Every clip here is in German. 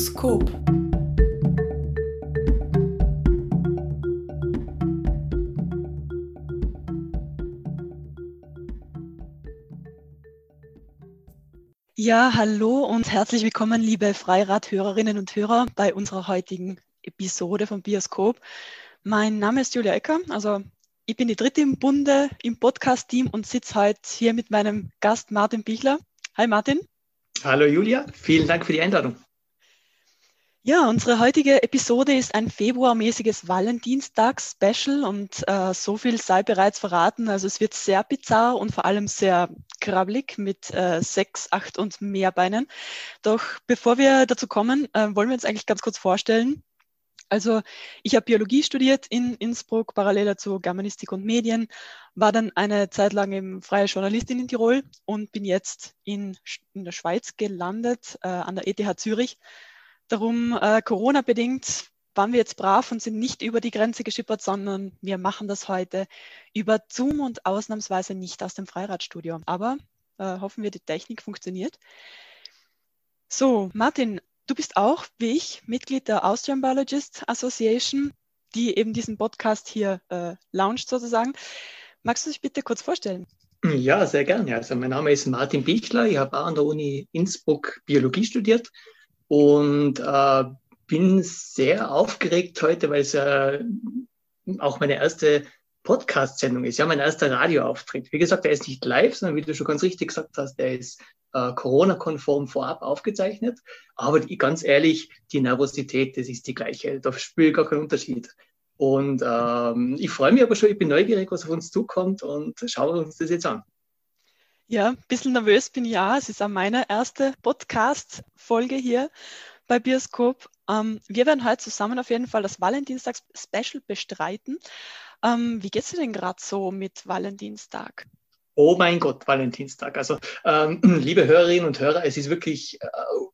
Bioskop. Ja, hallo und herzlich willkommen, liebe Freirad-Hörerinnen und Hörer, bei unserer heutigen Episode vom Bioskop. Mein Name ist Julia Ecker, also ich bin die dritte im Bunde im Podcast-Team und sitze heute hier mit meinem Gast Martin Bichler. Hi Martin. Hallo Julia, vielen Dank für die Einladung. Ja, unsere heutige Episode ist ein februarmäßiges Valentinstags-Special und äh, so viel sei bereits verraten. Also es wird sehr bizarr und vor allem sehr krabbelig mit äh, sechs, acht und mehr Beinen. Doch bevor wir dazu kommen, äh, wollen wir uns eigentlich ganz kurz vorstellen. Also ich habe Biologie studiert in Innsbruck, parallel dazu Germanistik und Medien, war dann eine Zeit lang eben freie Journalistin in Tirol und bin jetzt in, in der Schweiz gelandet, äh, an der ETH Zürich. Darum äh, Corona-bedingt waren wir jetzt brav und sind nicht über die Grenze geschippert, sondern wir machen das heute über Zoom und ausnahmsweise nicht aus dem Freiradstudio. Aber äh, hoffen wir, die Technik funktioniert. So, Martin, Du bist auch, wie ich, Mitglied der Austrian Biologist Association, die eben diesen Podcast hier äh, launcht sozusagen. Magst du dich bitte kurz vorstellen? Ja, sehr gerne. Also mein Name ist Martin Bichler. Ich habe an der Uni Innsbruck Biologie studiert und äh, bin sehr aufgeregt heute, weil es äh, auch meine erste Podcast-Sendung ist, ja, mein erster Radioauftritt. Wie gesagt, der ist nicht live, sondern wie du schon ganz richtig gesagt hast, der ist äh, Corona-konform vorab aufgezeichnet. Aber die, ganz ehrlich, die Nervosität, das ist die gleiche. Da spüre ich gar keinen Unterschied. Und ähm, ich freue mich aber schon, ich bin neugierig, was auf uns zukommt und schauen uns das jetzt an. Ja, ein bisschen nervös bin ich ja. Es ist auch meine erste Podcast-Folge hier bei Bioskop. Ähm, wir werden heute zusammen auf jeden Fall das Valentinstags-Special bestreiten. Ähm, wie es dir denn gerade so mit Valentinstag? Oh mein Gott, Valentinstag. Also, ähm, liebe Hörerinnen und Hörer, es ist wirklich äh,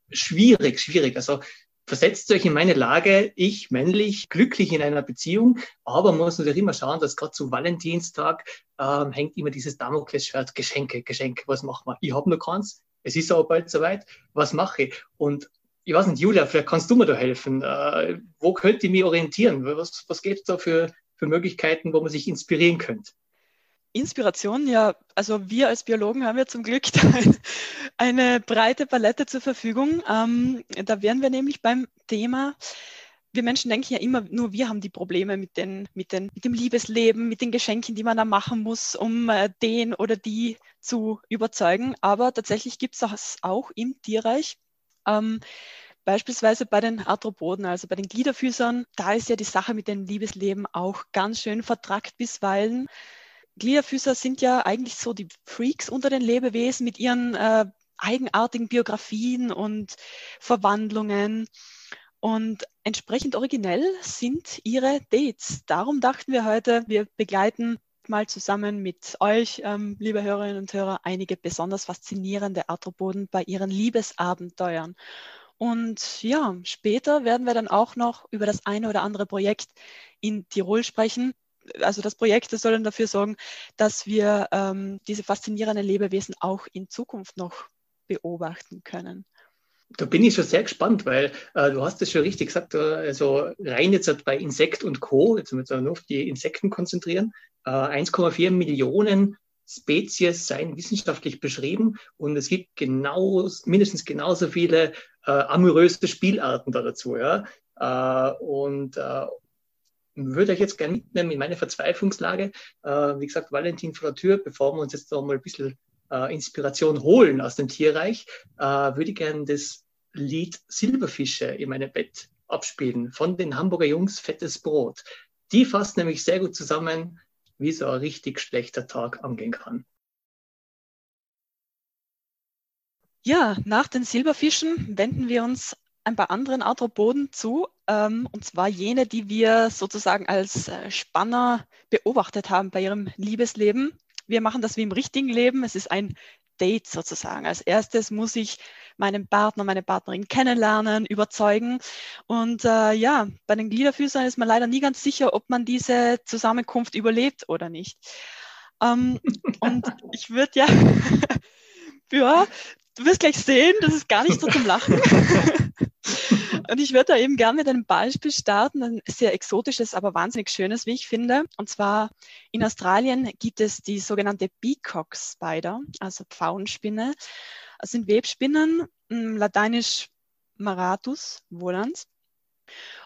schwierig, schwierig. Also, versetzt euch in meine Lage, ich männlich, glücklich in einer Beziehung, aber man muss natürlich immer schauen, dass gerade zu Valentinstag ähm, hängt immer dieses Damoklesschwert, Geschenke, Geschenke, was machen wir? Ich habe noch keins, es ist aber bald soweit, was mache ich? Und ich weiß nicht, Julia, vielleicht kannst du mir da helfen. Äh, wo könnte ich mich orientieren? Was, was gibt es da für, für Möglichkeiten, wo man sich inspirieren könnte? Inspiration, ja, also wir als Biologen haben ja zum Glück eine breite Palette zur Verfügung. Ähm, da wären wir nämlich beim Thema, wir Menschen denken ja immer, nur wir haben die Probleme mit, den, mit, den, mit dem Liebesleben, mit den Geschenken, die man da machen muss, um äh, den oder die zu überzeugen. Aber tatsächlich gibt es das auch im Tierreich. Ähm, Beispielsweise bei den Arthropoden, also bei den Gliederfüßern, da ist ja die Sache mit dem Liebesleben auch ganz schön vertrackt bisweilen. Gliederfüßer sind ja eigentlich so die Freaks unter den Lebewesen mit ihren äh, eigenartigen Biografien und Verwandlungen. Und entsprechend originell sind ihre Dates. Darum dachten wir heute, wir begleiten mal zusammen mit euch, ähm, liebe Hörerinnen und Hörer, einige besonders faszinierende Arthropoden bei ihren Liebesabenteuern. Und ja, später werden wir dann auch noch über das eine oder andere Projekt in Tirol sprechen, also das Projekt das soll dann dafür sorgen, dass wir ähm, diese faszinierenden Lebewesen auch in Zukunft noch beobachten können. Da bin ich schon sehr gespannt, weil äh, du hast es schon richtig gesagt, äh, also rein jetzt bei Insekt und Co., jetzt müssen wir nur auf die Insekten konzentrieren, äh, 1,4 Millionen Spezies seien wissenschaftlich beschrieben und es gibt genau, mindestens genauso viele äh, amoröse Spielarten da dazu. Ja? Äh, und äh, würde euch jetzt gerne mitnehmen in meine Verzweiflungslage. Äh, wie gesagt, Valentin vor der Tür, bevor wir uns jetzt noch mal ein bisschen äh, Inspiration holen aus dem Tierreich, äh, würde ich gerne das Lied Silberfische in meinem Bett abspielen von den Hamburger Jungs Fettes Brot. Die fasst nämlich sehr gut zusammen, wie so ein richtig schlechter Tag angehen kann. Ja, nach den Silberfischen wenden wir uns ein paar anderen Arthropoden zu, ähm, und zwar jene, die wir sozusagen als äh, Spanner beobachtet haben bei ihrem Liebesleben. Wir machen das wie im richtigen Leben. Es ist ein Date sozusagen. Als erstes muss ich meinen Partner, meine Partnerin kennenlernen, überzeugen. Und äh, ja, bei den Gliederfüßern ist man leider nie ganz sicher, ob man diese Zusammenkunft überlebt oder nicht. Ähm, und ich würde ja, ja, du wirst gleich sehen, das ist gar nicht so zum Lachen. Und ich würde da eben gerne mit einem Beispiel starten, ein sehr exotisches, aber wahnsinnig schönes, wie ich finde. Und zwar in Australien gibt es die sogenannte Peacock Spider, also Pfauenspinne. Das sind Webspinnen, hm, lateinisch Maratus volans.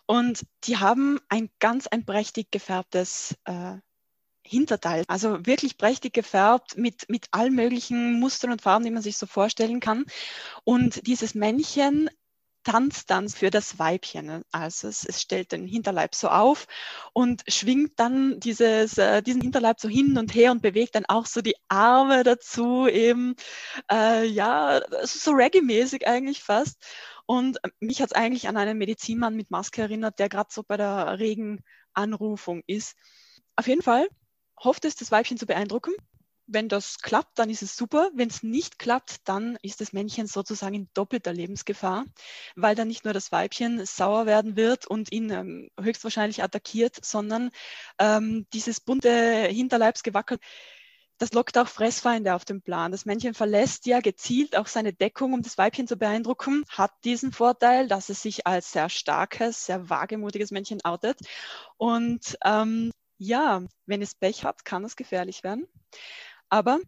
Und die haben ein ganz ein prächtig gefärbtes äh, Hinterteil. Also wirklich prächtig gefärbt mit, mit allen möglichen Mustern und Farben, die man sich so vorstellen kann. Und dieses Männchen tanzt dann für das Weibchen. Also es, es, stellt den Hinterleib so auf und schwingt dann dieses, äh, diesen Hinterleib so hin und her und bewegt dann auch so die Arme dazu, eben, äh, ja, so Reggae-mäßig eigentlich fast. Und mich hat es eigentlich an einen Medizinmann mit Maske erinnert, der gerade so bei der Regenanrufung ist. Auf jeden Fall hofft es, das Weibchen zu beeindrucken. Wenn das klappt, dann ist es super. Wenn es nicht klappt, dann ist das Männchen sozusagen in doppelter Lebensgefahr, weil dann nicht nur das Weibchen sauer werden wird und ihn ähm, höchstwahrscheinlich attackiert, sondern ähm, dieses bunte Hinterleibsgewackel, das lockt auch Fressfeinde auf den Plan. Das Männchen verlässt ja gezielt auch seine Deckung, um das Weibchen zu beeindrucken, hat diesen Vorteil, dass es sich als sehr starkes, sehr wagemutiges Männchen outet. Und ähm, ja, wenn es Pech hat, kann es gefährlich werden. Aber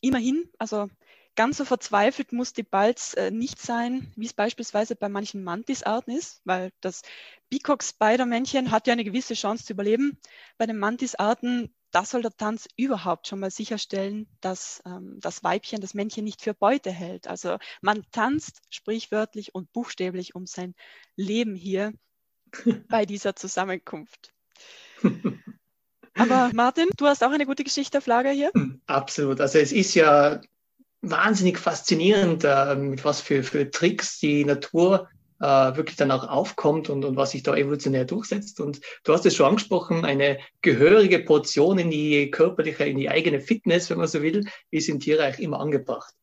immerhin, also ganz so verzweifelt muss die Balz äh, nicht sein, wie es beispielsweise bei manchen Mantisarten ist, weil das Peacock-Spider-Männchen hat ja eine gewisse Chance zu überleben. Bei den Mantisarten, da soll der Tanz überhaupt schon mal sicherstellen, dass ähm, das Weibchen das Männchen nicht für Beute hält. Also man tanzt sprichwörtlich und buchstäblich um sein Leben hier bei dieser Zusammenkunft. Aber Martin, du hast auch eine gute Geschichte auf Lager hier? Hm, absolut. Also es ist ja wahnsinnig faszinierend, äh, mit was für, für Tricks die Natur äh, wirklich dann auch aufkommt und, und was sich da evolutionär durchsetzt. Und du hast es schon angesprochen, eine gehörige Portion in die körperliche, in die eigene Fitness, wenn man so will, ist im Tierreich immer angebracht.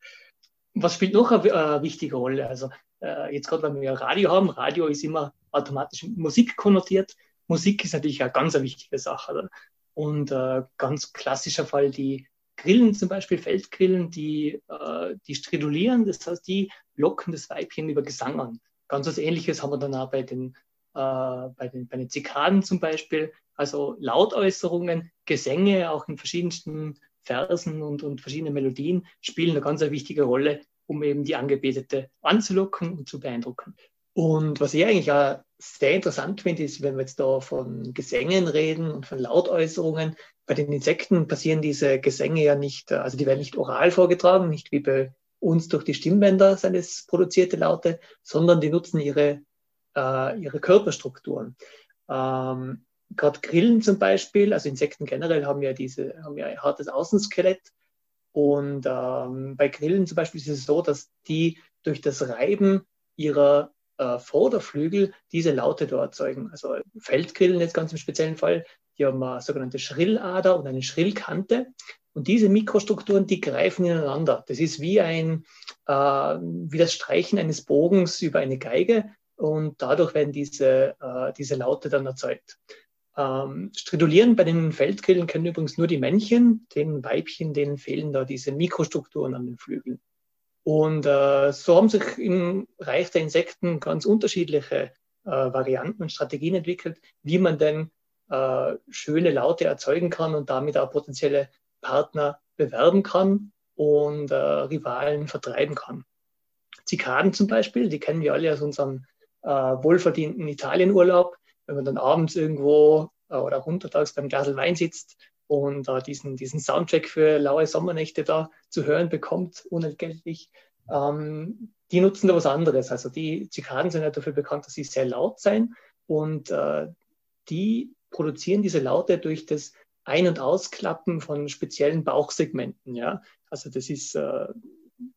Was spielt noch eine äh, wichtige Rolle? Also äh, jetzt gerade, wenn wir Radio haben, Radio ist immer automatisch Musik konnotiert. Musik ist natürlich eine ganz eine wichtige Sache. Oder? Und äh, ganz klassischer Fall die Grillen, zum Beispiel Feldgrillen, die, äh, die stridulieren, das heißt, die locken das Weibchen über Gesang an. Ganz was Ähnliches haben wir dann auch bei den, äh, bei den, bei den Zikaden zum Beispiel. Also Lautäußerungen, Gesänge, auch in verschiedensten Versen und, und verschiedene Melodien spielen eine ganz wichtige Rolle, um eben die Angebetete anzulocken und zu beeindrucken. Und was ich eigentlich auch sehr interessant finde, ist, wenn wir jetzt da von Gesängen reden und von Lautäußerungen, bei den Insekten passieren diese Gesänge ja nicht, also die werden nicht oral vorgetragen, nicht wie bei uns durch die Stimmbänder seines produzierte Laute, sondern die nutzen ihre, äh, ihre Körperstrukturen. Ähm, Gerade Grillen zum Beispiel, also Insekten generell haben ja diese, haben ja ein hartes Außenskelett. Und ähm, bei Grillen zum Beispiel ist es so, dass die durch das Reiben ihrer äh, Vorderflügel diese Laute dort erzeugen. Also Feldgrillen jetzt ganz im speziellen Fall, die haben eine sogenannte Schrillader und eine Schrillkante. Und diese Mikrostrukturen, die greifen ineinander. Das ist wie ein, äh, wie das Streichen eines Bogens über eine Geige. Und dadurch werden diese, äh, diese Laute dann erzeugt. Ähm, stridulieren bei den Feldgrillen können übrigens nur die Männchen, den Weibchen, denen fehlen da diese Mikrostrukturen an den Flügeln. Und äh, so haben sich im Reich der Insekten ganz unterschiedliche äh, Varianten und Strategien entwickelt, wie man denn äh, schöne Laute erzeugen kann und damit auch potenzielle Partner bewerben kann und äh, Rivalen vertreiben kann. Zikaden zum Beispiel, die kennen wir alle aus unserem äh, wohlverdienten Italienurlaub, wenn man dann abends irgendwo äh, oder untertags beim Glas Wein sitzt und äh, diesen, diesen Soundtrack für laue Sommernächte da zu hören bekommt, unentgeltlich. Ähm, die nutzen da was anderes. Also die Zikaden sind ja dafür bekannt, dass sie sehr laut sein und äh, die produzieren diese Laute durch das Ein- und Ausklappen von speziellen Bauchsegmenten. Ja? Also das ist, äh,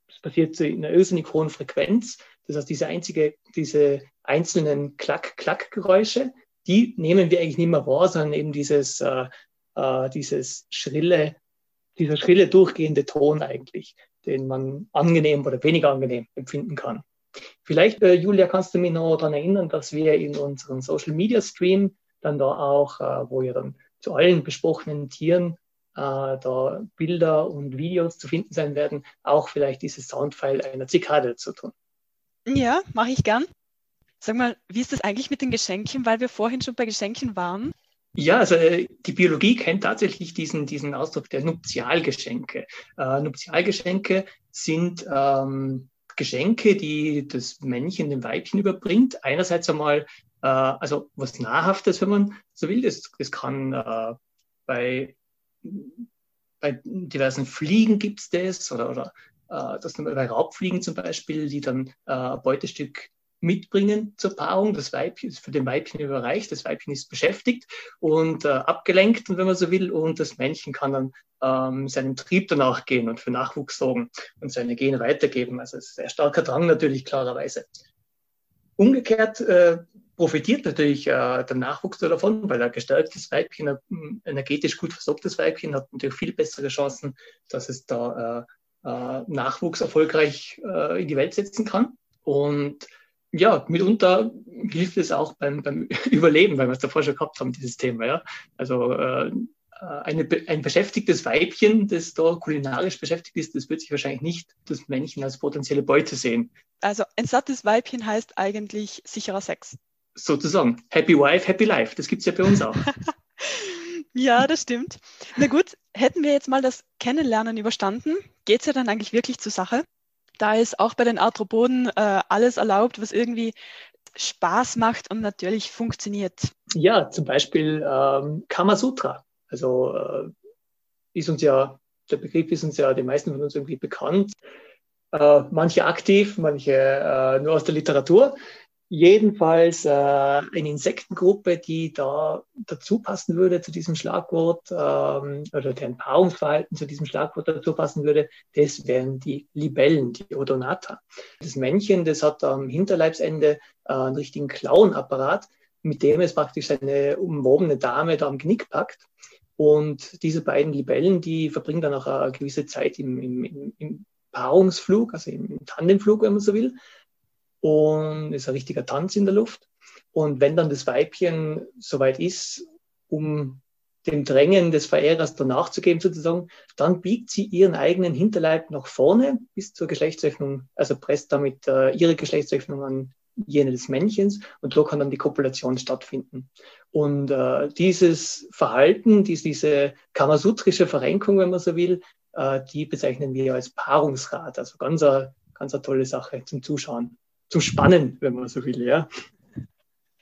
das passiert in einer irrsinnig hohen Frequenz. Das heißt, diese einzige, diese einzelnen Klack-Klack-Geräusche, die nehmen wir eigentlich nicht mehr wahr, sondern eben dieses äh, äh, dieses schrille, dieser schrille durchgehende Ton eigentlich, den man angenehm oder weniger angenehm empfinden kann. Vielleicht, äh, Julia, kannst du mich noch daran erinnern, dass wir in unserem Social Media Stream dann da auch, äh, wo ja dann zu allen besprochenen Tieren äh, da Bilder und Videos zu finden sein werden, auch vielleicht dieses Soundfile einer Zikade zu tun. Ja, mache ich gern. Sag mal, wie ist das eigentlich mit den Geschenken, weil wir vorhin schon bei Geschenken waren? Ja, also äh, die Biologie kennt tatsächlich diesen, diesen Ausdruck der Nuptialgeschenke. Äh, Nuptialgeschenke sind ähm, Geschenke, die das Männchen dem Weibchen überbringt. Einerseits einmal, äh, also was Nahrhaftes, wenn man so will. Das, das kann äh, bei, bei diversen Fliegen gibt es das oder, oder äh, das bei Raubfliegen zum Beispiel, die dann äh, Beutestück mitbringen zur Paarung. Das Weibchen ist für den Weibchen überreicht, das Weibchen ist beschäftigt und äh, abgelenkt, wenn man so will, und das Männchen kann dann ähm, seinem Trieb danach gehen und für Nachwuchs sorgen und seine Gene weitergeben. Also es ist ein sehr starker Drang natürlich klarerweise. Umgekehrt äh, profitiert natürlich äh, der Nachwuchs davon, weil ein gestärktes Weibchen, ein energetisch gut versorgtes Weibchen hat natürlich viel bessere Chancen, dass es da äh, äh, Nachwuchs erfolgreich äh, in die Welt setzen kann. Und ja, mitunter hilft es auch beim, beim Überleben, weil wir es davor schon gehabt haben, dieses Thema. Ja? Also äh, eine, ein beschäftigtes Weibchen, das da kulinarisch beschäftigt ist, das wird sich wahrscheinlich nicht das Männchen als potenzielle Beute sehen. Also ein sattes Weibchen heißt eigentlich sicherer Sex. Sozusagen. Happy Wife, Happy Life. Das gibt es ja bei uns auch. ja, das stimmt. Na gut, hätten wir jetzt mal das Kennenlernen überstanden, geht es ja dann eigentlich wirklich zur Sache da ist auch bei den Arthropoden äh, alles erlaubt, was irgendwie Spaß macht und natürlich funktioniert. Ja, zum Beispiel ähm, Kamasutra. Also äh, ist uns ja, der Begriff ist uns ja den meisten von uns irgendwie bekannt. Äh, manche aktiv, manche äh, nur aus der Literatur jedenfalls äh, eine Insektengruppe, die da dazu passen würde zu diesem Schlagwort ähm, oder deren Paarungsverhalten zu diesem Schlagwort dazu passen würde, das wären die Libellen, die Odonata. Das Männchen, das hat am Hinterleibsende äh, einen richtigen Klauenapparat, mit dem es praktisch seine umwobene Dame da am Genick packt. Und diese beiden Libellen, die verbringen dann auch eine gewisse Zeit im, im, im Paarungsflug, also im Tandemflug, wenn man so will und ist ein richtiger Tanz in der Luft. Und wenn dann das Weibchen soweit ist, um dem Drängen des Verehrers danach zu geben sozusagen, dann biegt sie ihren eigenen Hinterleib nach vorne bis zur Geschlechtsöffnung, also presst damit äh, ihre Geschlechtsöffnung an jene des Männchens und so kann dann die Kopulation stattfinden. Und äh, dieses Verhalten, dies, diese kamasutrische Verrenkung, wenn man so will, äh, die bezeichnen wir als Paarungsrat. Also ganz eine, ganz tolle Sache zum Zuschauen zum Spannen, wenn man so will, ja.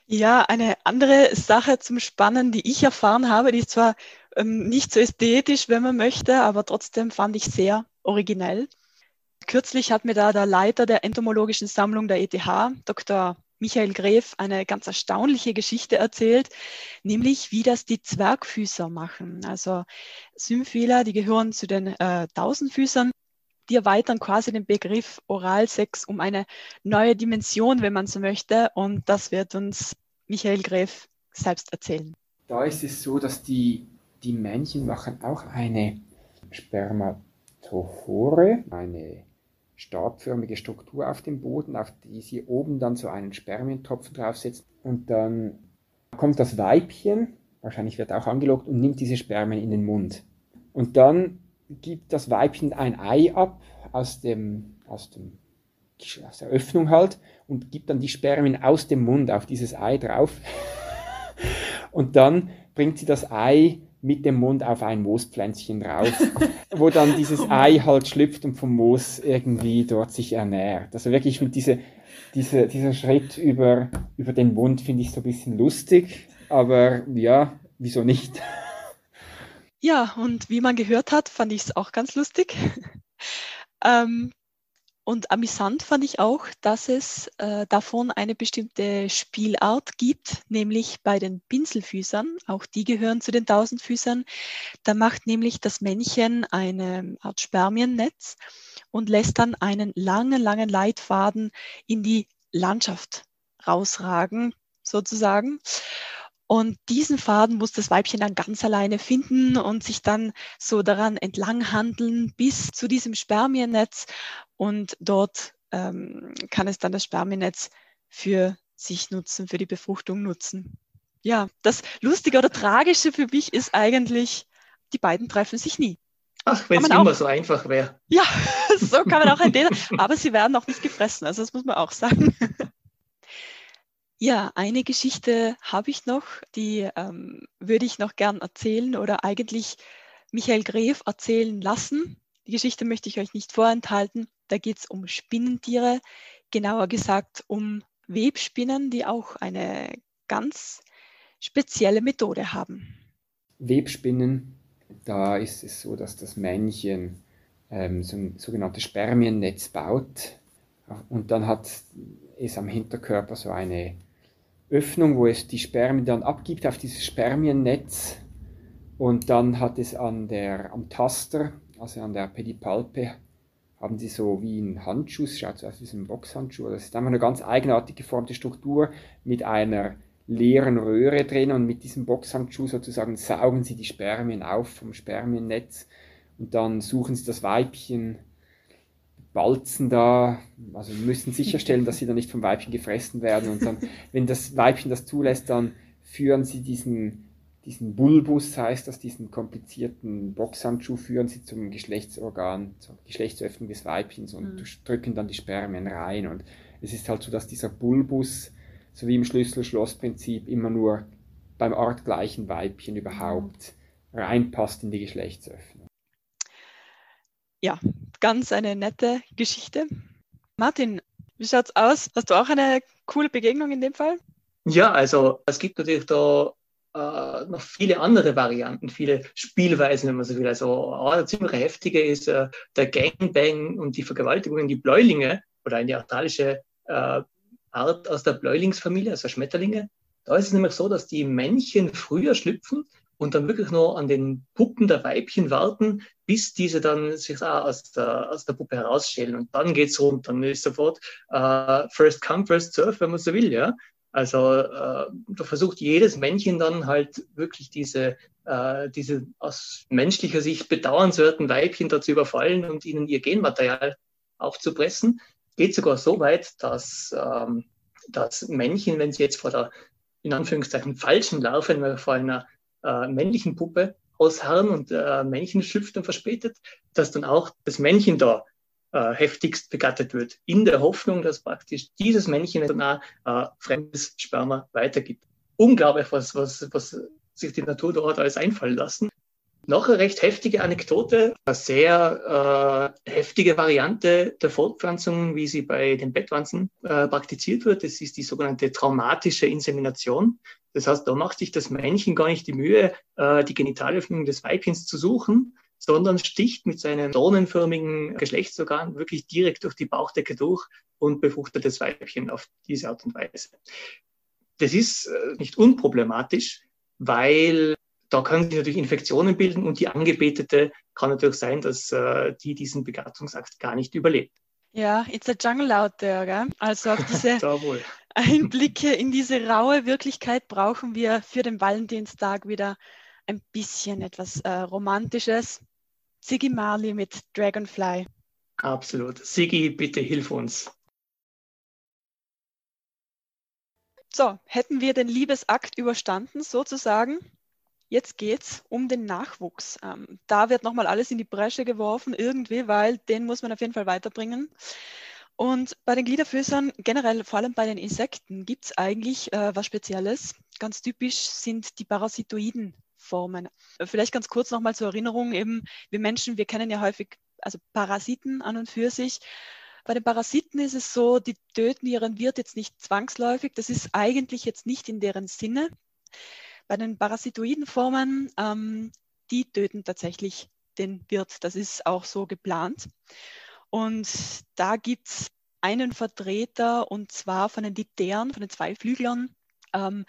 Ja, eine andere Sache zum Spannen, die ich erfahren habe, die ist zwar ähm, nicht so ästhetisch, wenn man möchte, aber trotzdem fand ich sehr originell. Kürzlich hat mir da der Leiter der entomologischen Sammlung der ETH, Dr. Michael Gref, eine ganz erstaunliche Geschichte erzählt, nämlich wie das die Zwergfüßer machen. Also Symphiler, die gehören zu den äh, Tausendfüßern die erweitern quasi den Begriff Oralsex um eine neue Dimension, wenn man so möchte. Und das wird uns Michael Greff selbst erzählen. Da ist es so, dass die, die Männchen machen auch eine Spermatophore, eine stabförmige Struktur auf dem Boden, auf die sie oben dann so einen Spermientropfen draufsetzt. Und dann kommt das Weibchen, wahrscheinlich wird auch angelockt, und nimmt diese Spermien in den Mund. Und dann gibt das Weibchen ein Ei ab aus dem, aus dem aus der Öffnung halt und gibt dann die Spermien aus dem Mund auf dieses Ei drauf. und dann bringt sie das Ei mit dem Mund auf ein Moospflänzchen drauf, wo dann dieses Ei halt schlüpft und vom Moos irgendwie dort sich ernährt. Also wirklich mit diese, diese, dieser Schritt über, über den Mund finde ich so ein bisschen lustig, aber ja, wieso nicht? Ja, und wie man gehört hat, fand ich es auch ganz lustig. ähm, und amüsant fand ich auch, dass es äh, davon eine bestimmte Spielart gibt, nämlich bei den Pinselfüßern. Auch die gehören zu den Tausendfüßern. Da macht nämlich das Männchen eine Art Spermiennetz und lässt dann einen langen, langen Leitfaden in die Landschaft rausragen, sozusagen. Und diesen Faden muss das Weibchen dann ganz alleine finden und sich dann so daran entlang handeln bis zu diesem Spermiennetz. Und dort ähm, kann es dann das Spermiennetz für sich nutzen, für die Befruchtung nutzen. Ja, das Lustige oder Tragische für mich ist eigentlich, die beiden treffen sich nie. Ach, wenn es immer so einfach wäre. Ja, so kann man auch ein aber sie werden auch nicht gefressen, also das muss man auch sagen. Ja, eine Geschichte habe ich noch, die ähm, würde ich noch gern erzählen oder eigentlich Michael Gref erzählen lassen. Die Geschichte möchte ich euch nicht vorenthalten. Da geht es um Spinnentiere, genauer gesagt um Webspinnen, die auch eine ganz spezielle Methode haben. Webspinnen, da ist es so, dass das Männchen ähm, so ein sogenanntes Spermiennetz baut und dann hat es am Hinterkörper so eine Öffnung, wo es die Spermien dann abgibt auf dieses Spermiennetz und dann hat es an der, am Taster, also an der Pedipalpe, haben sie so wie ein Handschuh, schaut so aus wie ein Boxhandschuh. Das ist einfach eine ganz eigenartig geformte Struktur mit einer leeren Röhre drin und mit diesem Boxhandschuh sozusagen saugen sie die Spermien auf vom Spermiennetz und dann suchen sie das Weibchen, balzen da, also müssen sicherstellen, dass sie dann nicht vom Weibchen gefressen werden und dann, wenn das Weibchen das zulässt, dann führen sie diesen diesen Bulbus heißt das, diesen komplizierten Boxhandschuh führen sie zum Geschlechtsorgan, zur Geschlechtsöffnung des Weibchens und mhm. drücken dann die Spermien rein. Und es ist halt so, dass dieser Bulbus, so wie im Schlüssel-Schloss-Prinzip, immer nur beim artgleichen Weibchen überhaupt mhm. reinpasst in die Geschlechtsöffnung. Ja, ganz eine nette Geschichte. Martin, wie schaut's aus? Hast du auch eine coole Begegnung in dem Fall? Ja, also es gibt natürlich da äh, noch viele andere Varianten, viele Spielweisen, wenn man so will. Also eine ziemlich heftige ist äh, der Gangbang und die Vergewaltigung in die Bläulinge oder in die australische äh, Art aus der Bläulingsfamilie, also Schmetterlinge. Da ist es nämlich so, dass die Männchen früher schlüpfen und dann wirklich nur an den Puppen der Weibchen warten, bis diese dann sich aus der, aus der Puppe herausschälen. Und dann geht's rund. Dann ist sofort äh, First Come, First Serve, wenn man so will. Ja? Also äh, da versucht jedes Männchen dann halt wirklich diese, äh, diese aus menschlicher Sicht bedauernswerten Weibchen dazu überfallen und ihnen ihr Genmaterial aufzupressen. Geht sogar so weit, dass ähm, das Männchen, wenn sie jetzt vor der in Anführungszeichen falschen Larve, wenn wir vor einer äh, männlichen Puppe ausharren und äh, Männchen schlüpft und verspätet, dass dann auch das Männchen da äh, heftigst begattet wird, in der Hoffnung, dass praktisch dieses Männchen dann auch äh, fremdes Sperma weitergibt. Unglaublich, was, was, was sich die Natur dort alles einfallen lassen. Noch eine recht heftige Anekdote, eine sehr äh, heftige Variante der Fortpflanzung, wie sie bei den Bettwanzen äh, praktiziert wird. Das ist die sogenannte traumatische Insemination. Das heißt, da macht sich das Männchen gar nicht die Mühe, äh, die Genitalöffnung des Weibchens zu suchen, sondern sticht mit seinem dornenförmigen Geschlechtsorgan wirklich direkt durch die Bauchdecke durch und befruchtet das Weibchen auf diese Art und Weise. Das ist äh, nicht unproblematisch, weil da können sich natürlich Infektionen bilden und die Angebetete kann natürlich sein, dass äh, die diesen Begattungsakt gar nicht überlebt. Ja, it's a jungle out there, gell? Also auch diese Einblicke in diese raue Wirklichkeit brauchen wir für den Valentinstag wieder ein bisschen etwas äh, Romantisches. Siggy Marley mit Dragonfly. Absolut. Siggy, bitte hilf uns. So, hätten wir den Liebesakt überstanden, sozusagen. Jetzt geht es um den Nachwuchs. Ähm, da wird nochmal alles in die Bresche geworfen, irgendwie, weil den muss man auf jeden Fall weiterbringen. Und bei den Gliederfüßern, generell vor allem bei den Insekten, gibt es eigentlich äh, was Spezielles. Ganz typisch sind die Parasitoiden Formen. Vielleicht ganz kurz nochmal zur Erinnerung, eben wir Menschen, wir kennen ja häufig also Parasiten an und für sich. Bei den Parasiten ist es so, die töten ihren Wirt jetzt nicht zwangsläufig. Das ist eigentlich jetzt nicht in deren Sinne. Bei den parasitoiden Formen, ähm, die töten tatsächlich den Wirt. Das ist auch so geplant. Und da gibt es einen Vertreter, und zwar von den Dipteren, von den Zweiflüglern, ähm,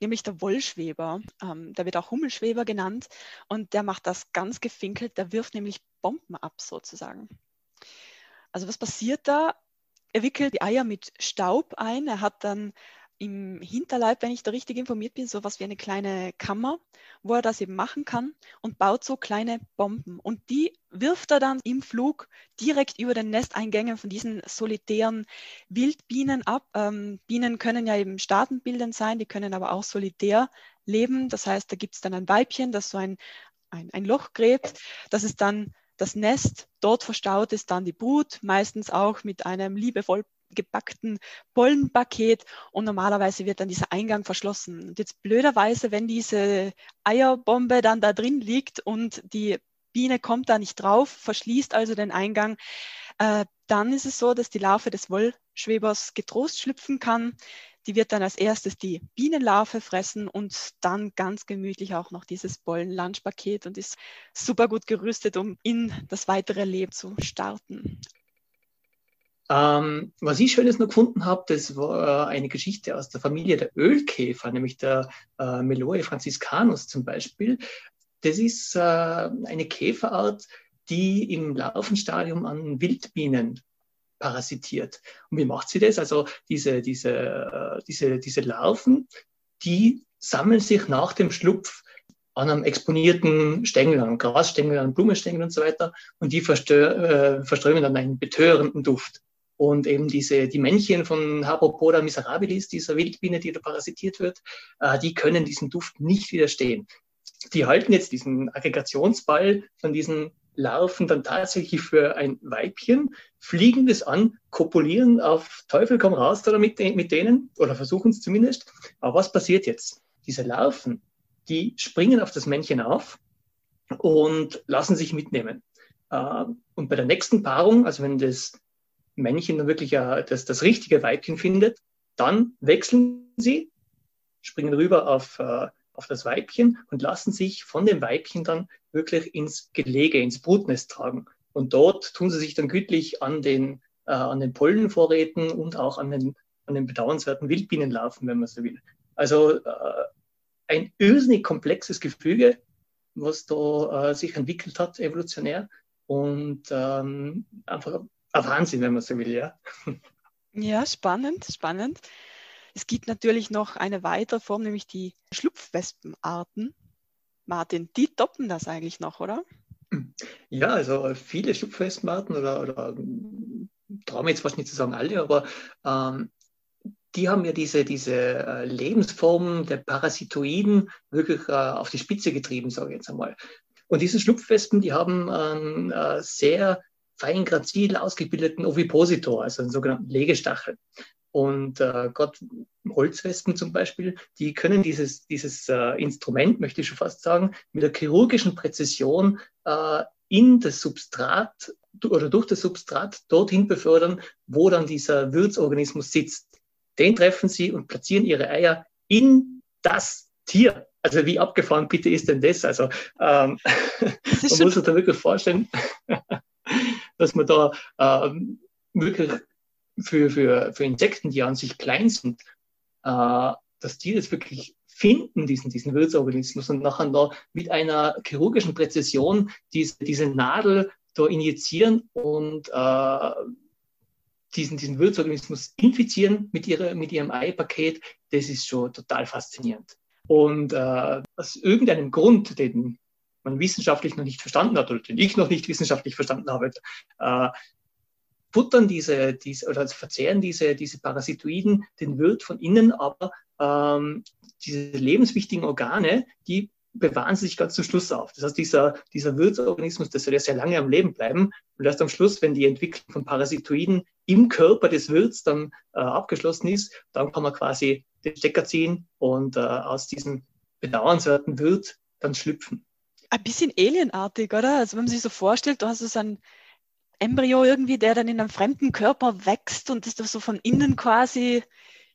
nämlich der Wollschweber. Ähm, der wird auch Hummelschweber genannt und der macht das ganz gefinkelt. Der wirft nämlich Bomben ab sozusagen. Also was passiert da? Er wickelt die Eier mit Staub ein. Er hat dann im Hinterleib, wenn ich da richtig informiert bin, so was wie eine kleine Kammer, wo er das eben machen kann und baut so kleine Bomben. Und die wirft er dann im Flug direkt über den Nesteingängen von diesen solitären Wildbienen ab. Ähm, Bienen können ja eben staatenbildend sein, die können aber auch solitär leben. Das heißt, da gibt es dann ein Weibchen, das so ein, ein, ein Loch gräbt. Das ist dann das Nest. Dort verstaut ist dann die Brut, meistens auch mit einem liebevoll gebackten Pollenpaket und normalerweise wird dann dieser Eingang verschlossen. Und jetzt blöderweise, wenn diese Eierbombe dann da drin liegt und die Biene kommt da nicht drauf, verschließt also den Eingang, äh, dann ist es so, dass die Larve des Wollschwebers getrost schlüpfen kann. Die wird dann als erstes die Bienenlarve fressen und dann ganz gemütlich auch noch dieses Bollen-Lunchpaket und ist super gut gerüstet, um in das weitere Leben zu starten. Ähm, was ich Schönes noch gefunden habe, das war eine Geschichte aus der Familie der Ölkäfer, nämlich der äh, Meloe franciscanus zum Beispiel. Das ist äh, eine Käferart, die im Larvenstadium an Wildbienen parasitiert. Und wie macht sie das? Also diese, diese, äh, diese, diese Larven, die sammeln sich nach dem Schlupf an einem exponierten Stängel, an einem Grasstängel, an einem Blumenstängel und so weiter. Und die äh, verströmen dann einen betörenden Duft. Und eben diese, die Männchen von Habropoda miserabilis, dieser Wildbiene, die da parasitiert wird, äh, die können diesem Duft nicht widerstehen. Die halten jetzt diesen Aggregationsball von diesen Larven dann tatsächlich für ein Weibchen, fliegen das an, kopulieren auf Teufel komm raus oder mit, mit denen oder versuchen es zumindest. Aber was passiert jetzt? Diese Larven, die springen auf das Männchen auf und lassen sich mitnehmen. Äh, und bei der nächsten Paarung, also wenn das Männchen dann wirklich das, das richtige Weibchen findet, dann wechseln sie, springen rüber auf äh, auf das Weibchen und lassen sich von dem Weibchen dann wirklich ins Gelege, ins Brutnest tragen. Und dort tun sie sich dann gütlich an den, äh, an den Pollenvorräten und auch an den, an den bedauernswerten Wildbienenlarven, wenn man so will. Also äh, ein irrsinnig komplexes Gefüge, was da äh, sich entwickelt hat, evolutionär. Und ähm, einfach ein Wahnsinn, wenn man so will, ja. Ja, spannend, spannend. Es gibt natürlich noch eine weitere Form, nämlich die Schlupfwespenarten. Martin, die toppen das eigentlich noch, oder? Ja, also viele Schlupfwespenarten oder, oder traue mir jetzt fast nicht zu sagen alle, aber ähm, die haben ja diese, diese äh, Lebensform der Parasitoiden wirklich äh, auf die Spitze getrieben, sage ich jetzt einmal. Und diese Schlupfwespen, die haben einen äh, sehr fein grazil ausgebildeten Ovipositor, also einen sogenannten Legestachel. Und äh, Gott, Holzwespen zum Beispiel, die können dieses, dieses äh, Instrument, möchte ich schon fast sagen, mit der chirurgischen Präzision äh, in das Substrat oder durch das Substrat dorthin befördern, wo dann dieser Wirtsorganismus sitzt. Den treffen sie und platzieren ihre Eier in das Tier. Also wie abgefahren bitte ist denn das? Also ähm, man muss sich da wirklich vorstellen, dass man da ähm, wirklich für, für, für Insekten, die an sich klein sind, äh, dass die das wirklich finden, diesen, diesen Wirtsorganismus und nachher da mit einer chirurgischen Präzision diese, diese Nadel da injizieren und äh, diesen, diesen Wirtsorganismus infizieren mit, ihrer, mit ihrem Eipaket, das ist schon total faszinierend. Und äh, aus irgendeinem Grund, den man wissenschaftlich noch nicht verstanden hat oder den ich noch nicht wissenschaftlich verstanden habe, äh, futtern diese, diese oder verzehren diese, diese Parasitoiden den Wirt von innen, aber ähm, diese lebenswichtigen Organe, die bewahren sich ganz zum Schluss auf. Das heißt, dieser, dieser Wirtsorganismus, das soll ja sehr lange am Leben bleiben. Und erst am Schluss, wenn die Entwicklung von Parasitoiden im Körper des Wirts dann äh, abgeschlossen ist, dann kann man quasi den Stecker ziehen und äh, aus diesem bedauernswerten Wirt dann schlüpfen. Ein bisschen alienartig, oder? Also wenn man sich so vorstellt, du hast so ein Embryo irgendwie, der dann in einem fremden Körper wächst und das so von innen quasi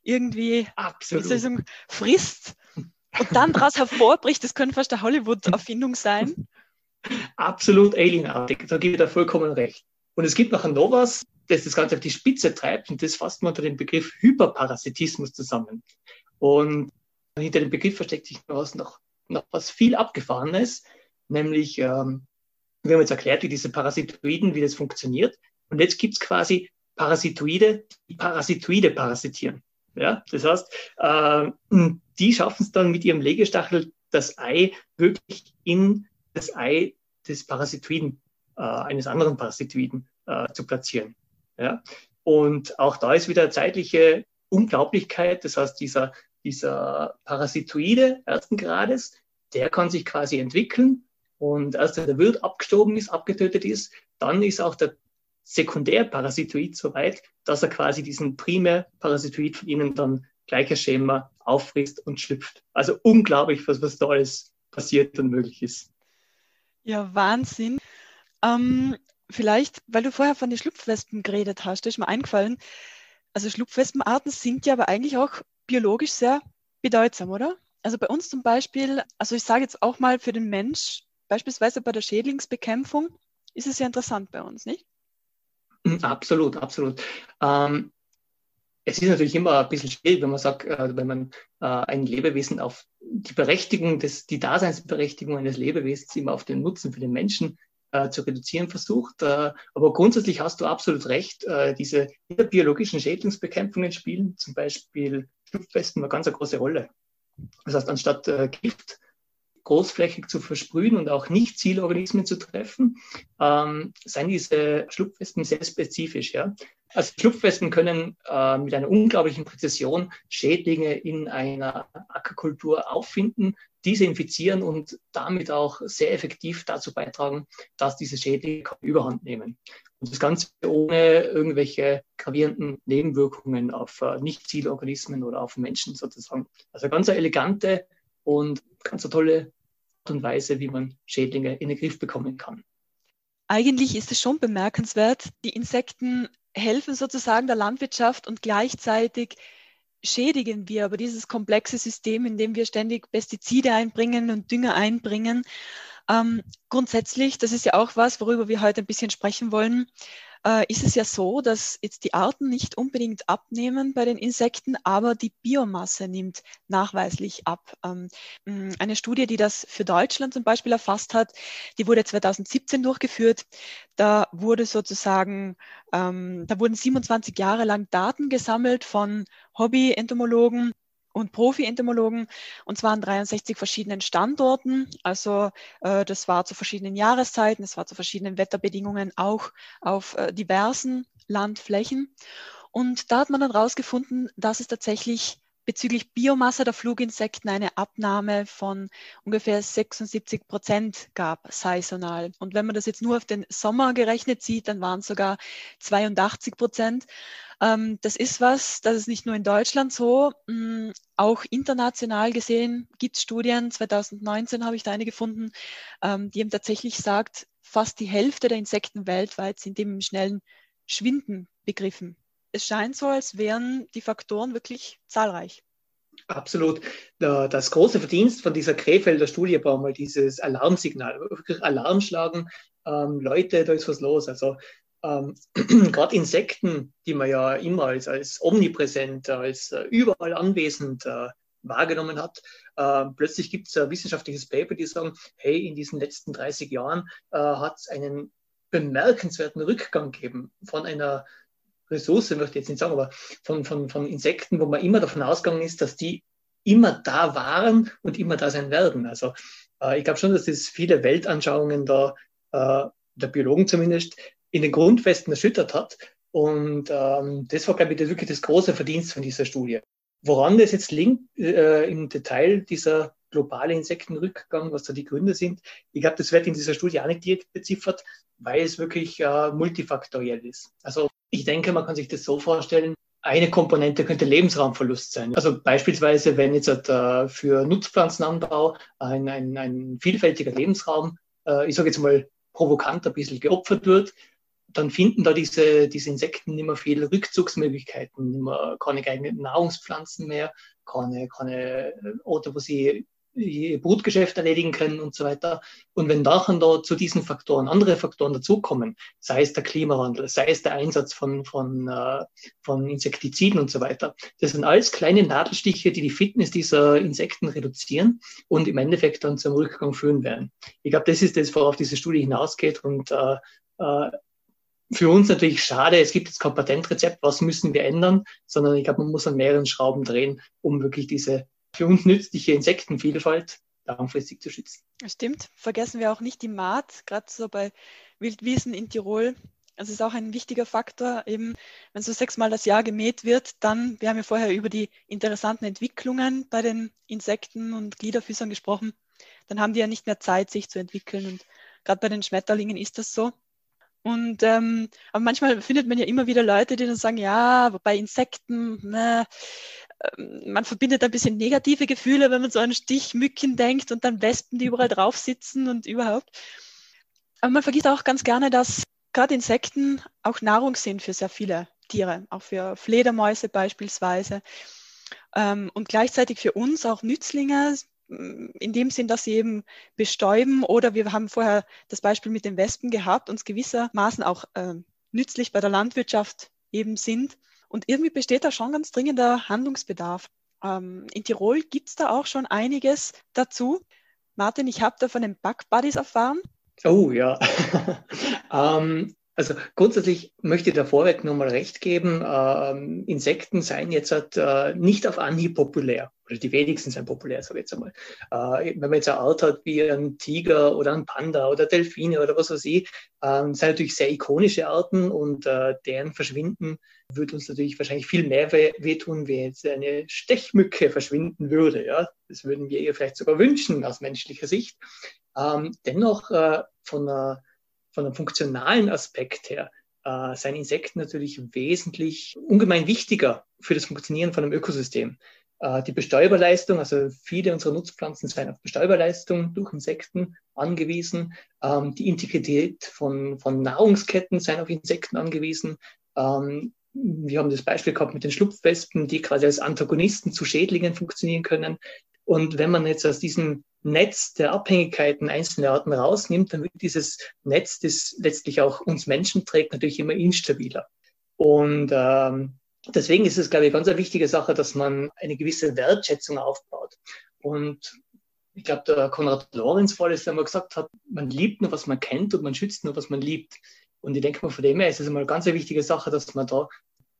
irgendwie sagen, frisst und dann daraus hervorbricht. Das könnte fast eine Hollywood-Erfindung sein. Absolut alienartig, da gebe ich dir vollkommen recht. Und es gibt noch ein Novas, das das Ganze auf die Spitze treibt und das fasst man unter dem Begriff Hyperparasitismus zusammen. Und hinter dem Begriff versteckt sich noch was, noch, noch was viel Abgefahrenes, nämlich ähm, wir haben jetzt erklärt, wie diese Parasitoiden, wie das funktioniert. Und jetzt gibt es quasi Parasitoide, die Parasitoide parasitieren. Ja, das heißt, äh, die schaffen es dann mit ihrem Legestachel, das Ei wirklich in das Ei des Parasitoiden, äh, eines anderen Parasitoiden äh, zu platzieren. Ja? Und auch da ist wieder zeitliche Unglaublichkeit. Das heißt, dieser, dieser Parasitoide ersten Grades, der kann sich quasi entwickeln und als der Wirt abgestorben ist, abgetötet ist, dann ist auch der Sekundärparasitoid so weit, dass er quasi diesen Primärparasitoid von ihnen dann gleiches Schema auffrisst und schlüpft. Also unglaublich, was, was da alles passiert und möglich ist. Ja, Wahnsinn. Ähm, vielleicht, weil du vorher von den Schlupfwespen geredet hast, ist mir eingefallen, also Schlupfwespenarten sind ja aber eigentlich auch biologisch sehr bedeutsam, oder? Also bei uns zum Beispiel, also ich sage jetzt auch mal für den Mensch, beispielsweise bei der Schädlingsbekämpfung, ist es ja interessant bei uns, nicht? Absolut, absolut. Ähm, es ist natürlich immer ein bisschen schwierig, wenn man sagt, äh, wenn man äh, ein Lebewesen auf die Berechtigung, des, die Daseinsberechtigung eines Lebewesens immer auf den Nutzen für den Menschen äh, zu reduzieren versucht. Äh, aber grundsätzlich hast du absolut recht. Äh, diese biologischen Schädlingsbekämpfungen spielen zum Beispiel Schlupfwespen eine ganz große Rolle. Das heißt, anstatt äh, Gift großflächig zu versprühen und auch nicht Zielorganismen zu treffen, ähm, sind diese Schlupfwespen sehr spezifisch. Ja? Also Schlupfwespen können äh, mit einer unglaublichen Präzision Schädlinge in einer Ackerkultur auffinden, diese infizieren und damit auch sehr effektiv dazu beitragen, dass diese Schädlinge überhand nehmen. Und das Ganze ohne irgendwelche gravierenden Nebenwirkungen auf äh, Nicht-Zielorganismen oder auf Menschen sozusagen. Also ganz eine elegante und ganz eine tolle und Weise, wie man Schädlinge in den Griff bekommen kann. Eigentlich ist es schon bemerkenswert, die Insekten helfen sozusagen der Landwirtschaft und gleichzeitig schädigen wir aber dieses komplexe System, in dem wir ständig Pestizide einbringen und Dünger einbringen. Ähm, grundsätzlich, das ist ja auch was, worüber wir heute ein bisschen sprechen wollen, äh, ist es ja so, dass jetzt die Arten nicht unbedingt abnehmen bei den Insekten, aber die Biomasse nimmt nachweislich ab. Ähm, eine Studie, die das für Deutschland zum Beispiel erfasst hat, die wurde 2017 durchgeführt. Da wurde sozusagen, ähm, da wurden 27 Jahre lang Daten gesammelt von Hobby-Entomologen und Profi-Entomologen und zwar an 63 verschiedenen Standorten. Also äh, das war zu verschiedenen Jahreszeiten, es war zu verschiedenen Wetterbedingungen, auch auf äh, diversen Landflächen. Und da hat man dann herausgefunden, dass es tatsächlich bezüglich Biomasse der Fluginsekten eine Abnahme von ungefähr 76 Prozent gab, saisonal. Und wenn man das jetzt nur auf den Sommer gerechnet sieht, dann waren es sogar 82 Prozent. Ähm, das ist was, das ist nicht nur in Deutschland so, mh, mm, auch international gesehen gibt es Studien, 2019 habe ich da eine gefunden, ähm, die eben tatsächlich sagt, fast die Hälfte der Insekten weltweit sind im schnellen Schwinden begriffen es scheint so, als wären die Faktoren wirklich zahlreich. Absolut. Das große Verdienst von dieser Krefelder Studie war mal dieses Alarmsignal. Wirklich Alarm schlagen, ähm, Leute, da ist was los. Also ähm, gerade Insekten, die man ja immer als, als omnipräsent, als äh, überall anwesend äh, wahrgenommen hat. Äh, plötzlich gibt es ein wissenschaftliches Paper, die sagen, hey, in diesen letzten 30 Jahren äh, hat es einen bemerkenswerten Rückgang gegeben von einer Ressource, möchte ich jetzt nicht sagen, aber von, von, von Insekten, wo man immer davon ausgegangen ist, dass die immer da waren und immer da sein werden. Also äh, ich glaube schon, dass das viele Weltanschauungen da, äh, der Biologen zumindest, in den Grundfesten erschüttert hat. Und ähm, das war, glaube ich, wirklich das große Verdienst von dieser Studie. Woran das jetzt liegt äh, im Detail, dieser globale Insektenrückgang, was da die Gründe sind, ich glaube, das wird in dieser Studie auch nicht beziffert, weil es wirklich äh, multifaktoriell ist. Also ich denke, man kann sich das so vorstellen, eine Komponente könnte Lebensraumverlust sein. Also beispielsweise, wenn jetzt äh, für Nutzpflanzenanbau ein, ein, ein vielfältiger Lebensraum, äh, ich sage jetzt mal provokant ein bisschen geopfert wird, dann finden da diese, diese Insekten mehr viele Rückzugsmöglichkeiten, nicht mehr, keine geeigneten Nahrungspflanzen mehr, keine, keine Orte, wo sie Brutgeschäft erledigen können und so weiter. Und wenn nachher da zu diesen Faktoren andere Faktoren dazukommen, sei es der Klimawandel, sei es der Einsatz von, von, äh, von Insektiziden und so weiter, das sind alles kleine Nadelstiche, die die Fitness dieser Insekten reduzieren und im Endeffekt dann zum Rückgang führen werden. Ich glaube, das ist das, worauf diese Studie hinausgeht und äh, äh, für uns natürlich schade, es gibt jetzt kein Patentrezept, was müssen wir ändern, sondern ich glaube, man muss an mehreren Schrauben drehen, um wirklich diese für uns nützliche Insektenvielfalt langfristig zu schützen. Stimmt. Vergessen wir auch nicht die Maat, gerade so bei Wildwiesen in Tirol. Das ist auch ein wichtiger Faktor, eben wenn so sechsmal das Jahr gemäht wird, dann, wir haben ja vorher über die interessanten Entwicklungen bei den Insekten und Gliederfüßern gesprochen, dann haben die ja nicht mehr Zeit, sich zu entwickeln. Und gerade bei den Schmetterlingen ist das so. Und ähm, aber manchmal findet man ja immer wieder Leute, die dann sagen, ja, bei Insekten, ne, man verbindet ein bisschen negative Gefühle, wenn man so an Stichmücken denkt und dann Wespen, die überall drauf sitzen und überhaupt. Aber man vergisst auch ganz gerne, dass gerade Insekten auch Nahrung sind für sehr viele Tiere, auch für Fledermäuse beispielsweise. Ähm, und gleichzeitig für uns auch Nützlinge, in dem Sinn, dass sie eben bestäuben oder wir haben vorher das Beispiel mit den Wespen gehabt, uns gewissermaßen auch äh, nützlich bei der Landwirtschaft eben sind. Und irgendwie besteht da schon ganz dringender Handlungsbedarf. Ähm, in Tirol gibt es da auch schon einiges dazu. Martin, ich habe da von den Bug Buddies erfahren. Oh ja. ähm, also grundsätzlich möchte ich da vorweg nochmal recht geben. Ähm, Insekten seien jetzt halt, äh, nicht auf Anhieb populär. Oder die wenigsten sind populär, sage ich jetzt einmal. Äh, wenn man jetzt eine Art hat wie ein Tiger oder ein Panda oder Delfine oder was weiß ich, ähm, sind natürlich sehr ikonische Arten und äh, deren Verschwinden würde uns natürlich wahrscheinlich viel mehr weh wehtun, wenn jetzt eine Stechmücke verschwinden würde. Ja? Das würden wir ihr vielleicht sogar wünschen aus menschlicher Sicht. Ähm, dennoch äh, von einer von einem funktionalen Aspekt her äh, sind Insekten natürlich wesentlich ungemein wichtiger für das Funktionieren von einem Ökosystem. Äh, die Bestäuberleistung, also viele unserer Nutzpflanzen sind auf Bestäuberleistung durch Insekten angewiesen. Ähm, die Integrität von, von Nahrungsketten sind auf Insekten angewiesen. Ähm, wir haben das Beispiel gehabt mit den Schlupfwespen, die quasi als Antagonisten zu Schädlingen funktionieren können. Und wenn man jetzt aus diesem Netz der Abhängigkeiten einzelner Arten rausnimmt, dann wird dieses Netz, das letztlich auch uns Menschen trägt, natürlich immer instabiler. Und ähm, deswegen ist es, glaube ich, ganz eine wichtige Sache, dass man eine gewisse Wertschätzung aufbaut. Und ich glaube, der Konrad Lorenz vor ist, der mal gesagt hat, man liebt nur, was man kennt und man schützt nur, was man liebt. Und ich denke mal, von dem her ist es einmal eine ganz wichtige Sache, dass man da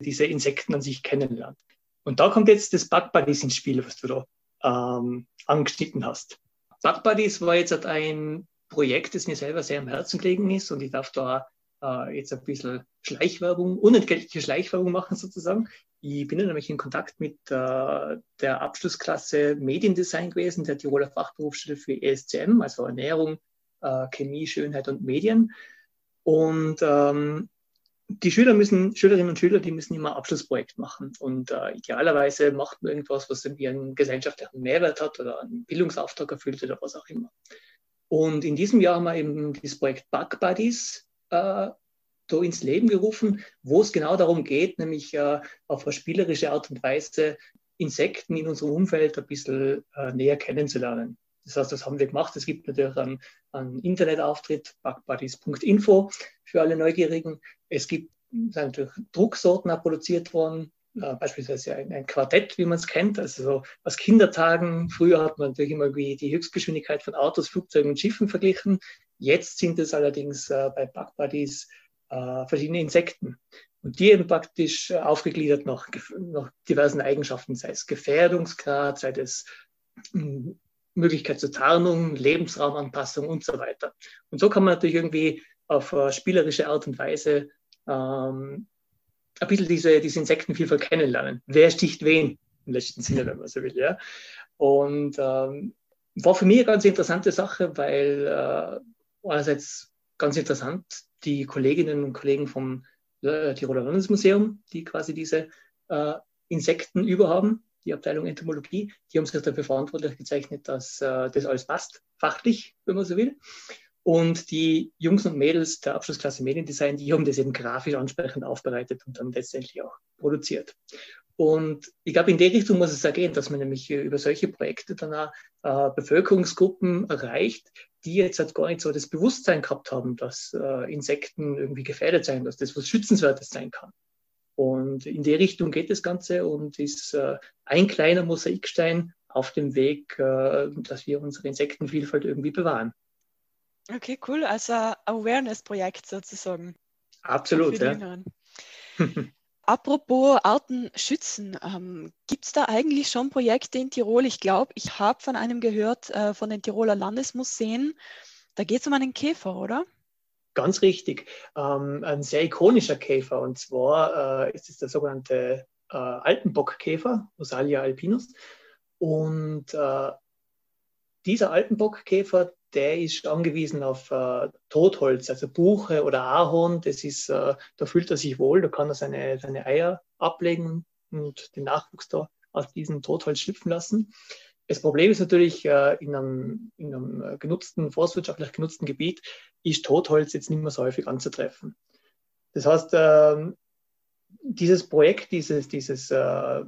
diese Insekten an sich kennenlernt. Und da kommt jetzt das Bug Buddies ins Spiel, was du da ähm, angeschnitten hast. Bug Buddies war jetzt ein Projekt, das mir selber sehr am Herzen gelegen ist und ich darf da äh, jetzt ein bisschen Schleichwerbung, unentgeltliche Schleichwerbung machen sozusagen. Ich bin nämlich in Kontakt mit äh, der Abschlussklasse Mediendesign gewesen, der Tiroler Fachberufsschule für ESCM, also Ernährung, äh, Chemie, Schönheit und Medien. Und ähm, die Schüler müssen, Schülerinnen und Schüler, die müssen immer Abschlussprojekt machen. Und äh, idealerweise macht man irgendwas, was irgendwie einen gesellschaftlichen Mehrwert hat oder einen Bildungsauftrag erfüllt oder was auch immer. Und in diesem Jahr haben wir eben das Projekt Bug Buddies äh, da ins Leben gerufen, wo es genau darum geht, nämlich äh, auf eine spielerische Art und Weise Insekten in unserem Umfeld ein bisschen äh, näher kennenzulernen. Das heißt, das haben wir gemacht. Es gibt natürlich einen, einen Internetauftritt, bugbuddies.info für alle Neugierigen. Es gibt natürlich Drucksorten auch produziert worden, äh, beispielsweise ein, ein, Quartett, wie man es kennt. Also so aus Kindertagen, früher hat man natürlich immer die Höchstgeschwindigkeit von Autos, Flugzeugen und Schiffen verglichen. Jetzt sind es allerdings äh, bei Bug Buddies äh, verschiedene Insekten. Und die eben praktisch äh, aufgegliedert nach, nach diversen Eigenschaften, sei es Gefährdungsgrad, sei es Möglichkeit zur Tarnung, Lebensraumanpassung und so weiter. Und so kann man natürlich irgendwie auf äh, spielerische Art und Weise ähm, ein bisschen diese, diese Insektenvielfalt kennenlernen. Wer sticht wen im letzten Sinne, wenn man so will. Ja? Und ähm, war für mich eine ganz interessante Sache, weil äh, einerseits ganz interessant, die Kolleginnen und Kollegen vom äh, Tiroler Landesmuseum, die quasi diese äh, Insekten überhaben, die Abteilung Entomologie, die haben sich dafür verantwortlich gezeichnet, dass äh, das alles passt, fachlich, wenn man so will. Und die Jungs und Mädels der Abschlussklasse Mediendesign, die haben das eben grafisch ansprechend aufbereitet und dann letztendlich auch produziert. Und ich glaube, in die Richtung muss es ja gehen, dass man nämlich über solche Projekte dann auch äh, Bevölkerungsgruppen erreicht, die jetzt halt gar nicht so das Bewusstsein gehabt haben, dass äh, Insekten irgendwie gefährdet sein, dass das was Schützenswertes sein kann. Und in die Richtung geht das Ganze und ist äh, ein kleiner Mosaikstein auf dem Weg, äh, dass wir unsere Insektenvielfalt irgendwie bewahren. Okay, cool. Also Awareness-Projekt sozusagen. Absolut, ja. Apropos Arten schützen, ähm, gibt es da eigentlich schon Projekte in Tirol? Ich glaube, ich habe von einem gehört, äh, von den Tiroler Landesmuseen. Da geht es um einen Käfer, oder? Ganz richtig. Ähm, ein sehr ikonischer Käfer. Und zwar äh, ist es der sogenannte äh, Alpenbockkäfer, Rosalia alpinus. Und äh, dieser Alpenbockkäfer, der ist angewiesen auf äh, Totholz, also Buche oder Ahorn. Das ist, äh, da fühlt er sich wohl, da kann er seine, seine Eier ablegen und den Nachwuchs da aus diesem Totholz schlüpfen lassen. Das Problem ist natürlich, äh, in, einem, in einem genutzten, forstwirtschaftlich genutzten Gebiet ist Totholz jetzt nicht mehr so häufig anzutreffen. Das heißt, ähm, dieses Projekt, dieses, dieses äh,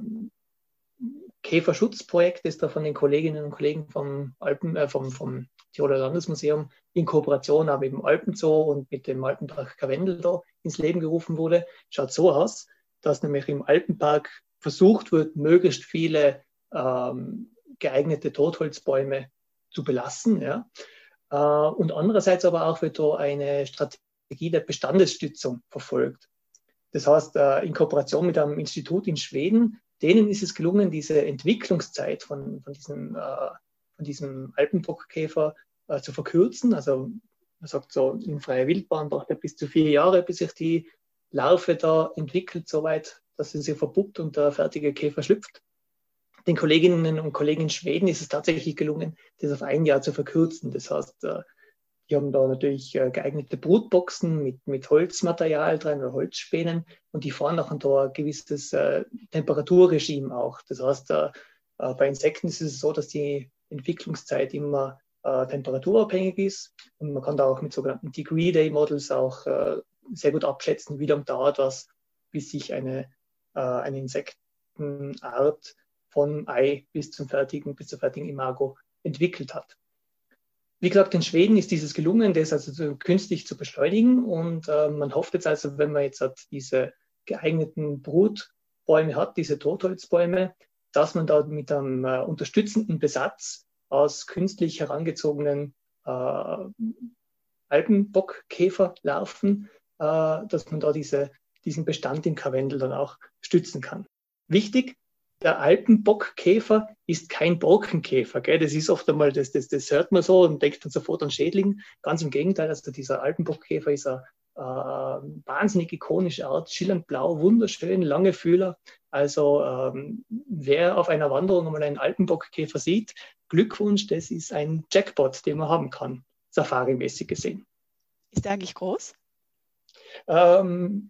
Käferschutzprojekt, das da von den Kolleginnen und Kollegen vom, Alpen, äh, vom, vom Tiroler Landesmuseum in Kooperation auch mit dem Alpenzoo und mit dem Alpenpark Karwendel da ins Leben gerufen wurde, schaut so aus, dass nämlich im Alpenpark versucht wird, möglichst viele ähm, geeignete Totholzbäume zu belassen. Ja? Äh, und andererseits aber auch wird da eine Strategie der Bestandesstützung verfolgt. Das heißt, äh, in Kooperation mit einem Institut in Schweden, denen ist es gelungen, diese Entwicklungszeit von, von, diesem, äh, von diesem Alpenbockkäfer zu verkürzen. Also man sagt so, in freier Wildbahn braucht er bis zu vier Jahre, bis sich die Larve da entwickelt, soweit, dass sie sich verpuppt und der fertige Käfer schlüpft. Den Kolleginnen und Kollegen in Schweden ist es tatsächlich gelungen, das auf ein Jahr zu verkürzen. Das heißt, die haben da natürlich äh, geeignete Brutboxen mit, mit Holzmaterial drin oder Holzspänen und die fahren auch da ein gewisses äh, Temperaturregime auch. Das heißt, äh, äh, bei Insekten ist es so, dass die Entwicklungszeit immer äh, temperaturabhängig ist und man kann da auch mit sogenannten Degree Day Models auch äh, sehr gut abschätzen, wie lange dauert was, bis sich eine, eine Insektenart von Ei bis zum fertigen, bis zur fertigen Imago entwickelt hat. Wie gesagt, in Schweden ist dieses gelungen, das also so künstlich zu beschleunigen. Und äh, man hofft jetzt also, wenn man jetzt halt diese geeigneten Brutbäume hat, diese Totholzbäume, dass man da mit einem äh, unterstützenden Besatz aus künstlich herangezogenen äh, Alpenbockkäferlarven, äh, dass man da diese, diesen Bestand im Karwendel dann auch stützen kann. Wichtig, der Alpenbockkäfer ist kein Borkenkäfer. Gell? Das ist oft einmal, das, das, das hört man so und denkt dann sofort an Schädling. Ganz im Gegenteil, also dieser Alpenbockkäfer ist eine äh, wahnsinnig ikonische Art, schillernd blau, wunderschön, lange Fühler. Also ähm, wer auf einer Wanderung einmal einen Alpenbockkäfer sieht, Glückwunsch, das ist ein Jackpot, den man haben kann, safari-mäßig gesehen. Ist der eigentlich groß? Ähm,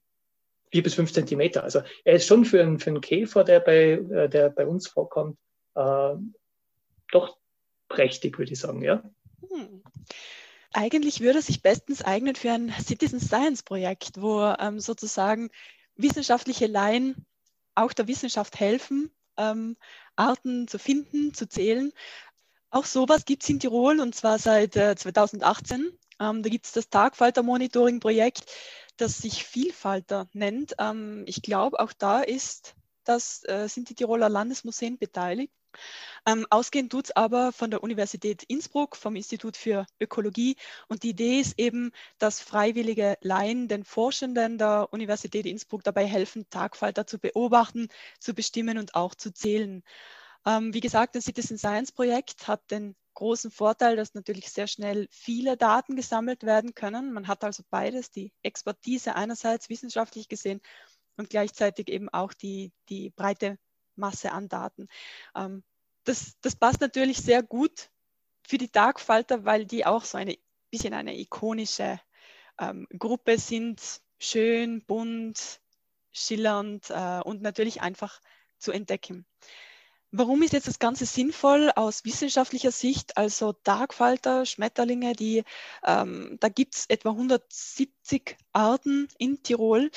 vier bis fünf Zentimeter. Also er ist schon für einen, für einen Käfer, der bei, äh, der bei uns vorkommt, äh, doch prächtig, würde ich sagen, ja. Hm. Eigentlich würde er sich bestens eignen für ein Citizen Science Projekt, wo ähm, sozusagen wissenschaftliche Laien auch der Wissenschaft helfen, ähm, Arten zu finden, zu zählen. Auch sowas gibt es in Tirol und zwar seit äh, 2018. Ähm, da gibt es das Tagfalter-Monitoring-Projekt, das sich Vielfalter nennt. Ähm, ich glaube, auch da ist das, äh, sind die Tiroler Landesmuseen beteiligt. Ähm, ausgehend tut es aber von der Universität Innsbruck, vom Institut für Ökologie. Und die Idee ist eben, dass freiwillige Laien den Forschenden der Universität Innsbruck dabei helfen, Tagfalter zu beobachten, zu bestimmen und auch zu zählen. Ähm, wie gesagt, das Citizen Science Projekt hat den großen Vorteil, dass natürlich sehr schnell viele Daten gesammelt werden können. Man hat also beides, die Expertise einerseits wissenschaftlich gesehen und gleichzeitig eben auch die, die breite Masse an Daten. Ähm, das, das passt natürlich sehr gut für die Tagfalter, weil die auch so ein bisschen eine ikonische ähm, Gruppe sind, schön, bunt, schillernd äh, und natürlich einfach zu entdecken. Warum ist jetzt das Ganze sinnvoll aus wissenschaftlicher Sicht? Also Tagfalter, Schmetterlinge, die, ähm, da gibt es etwa 170 Arten in Tirol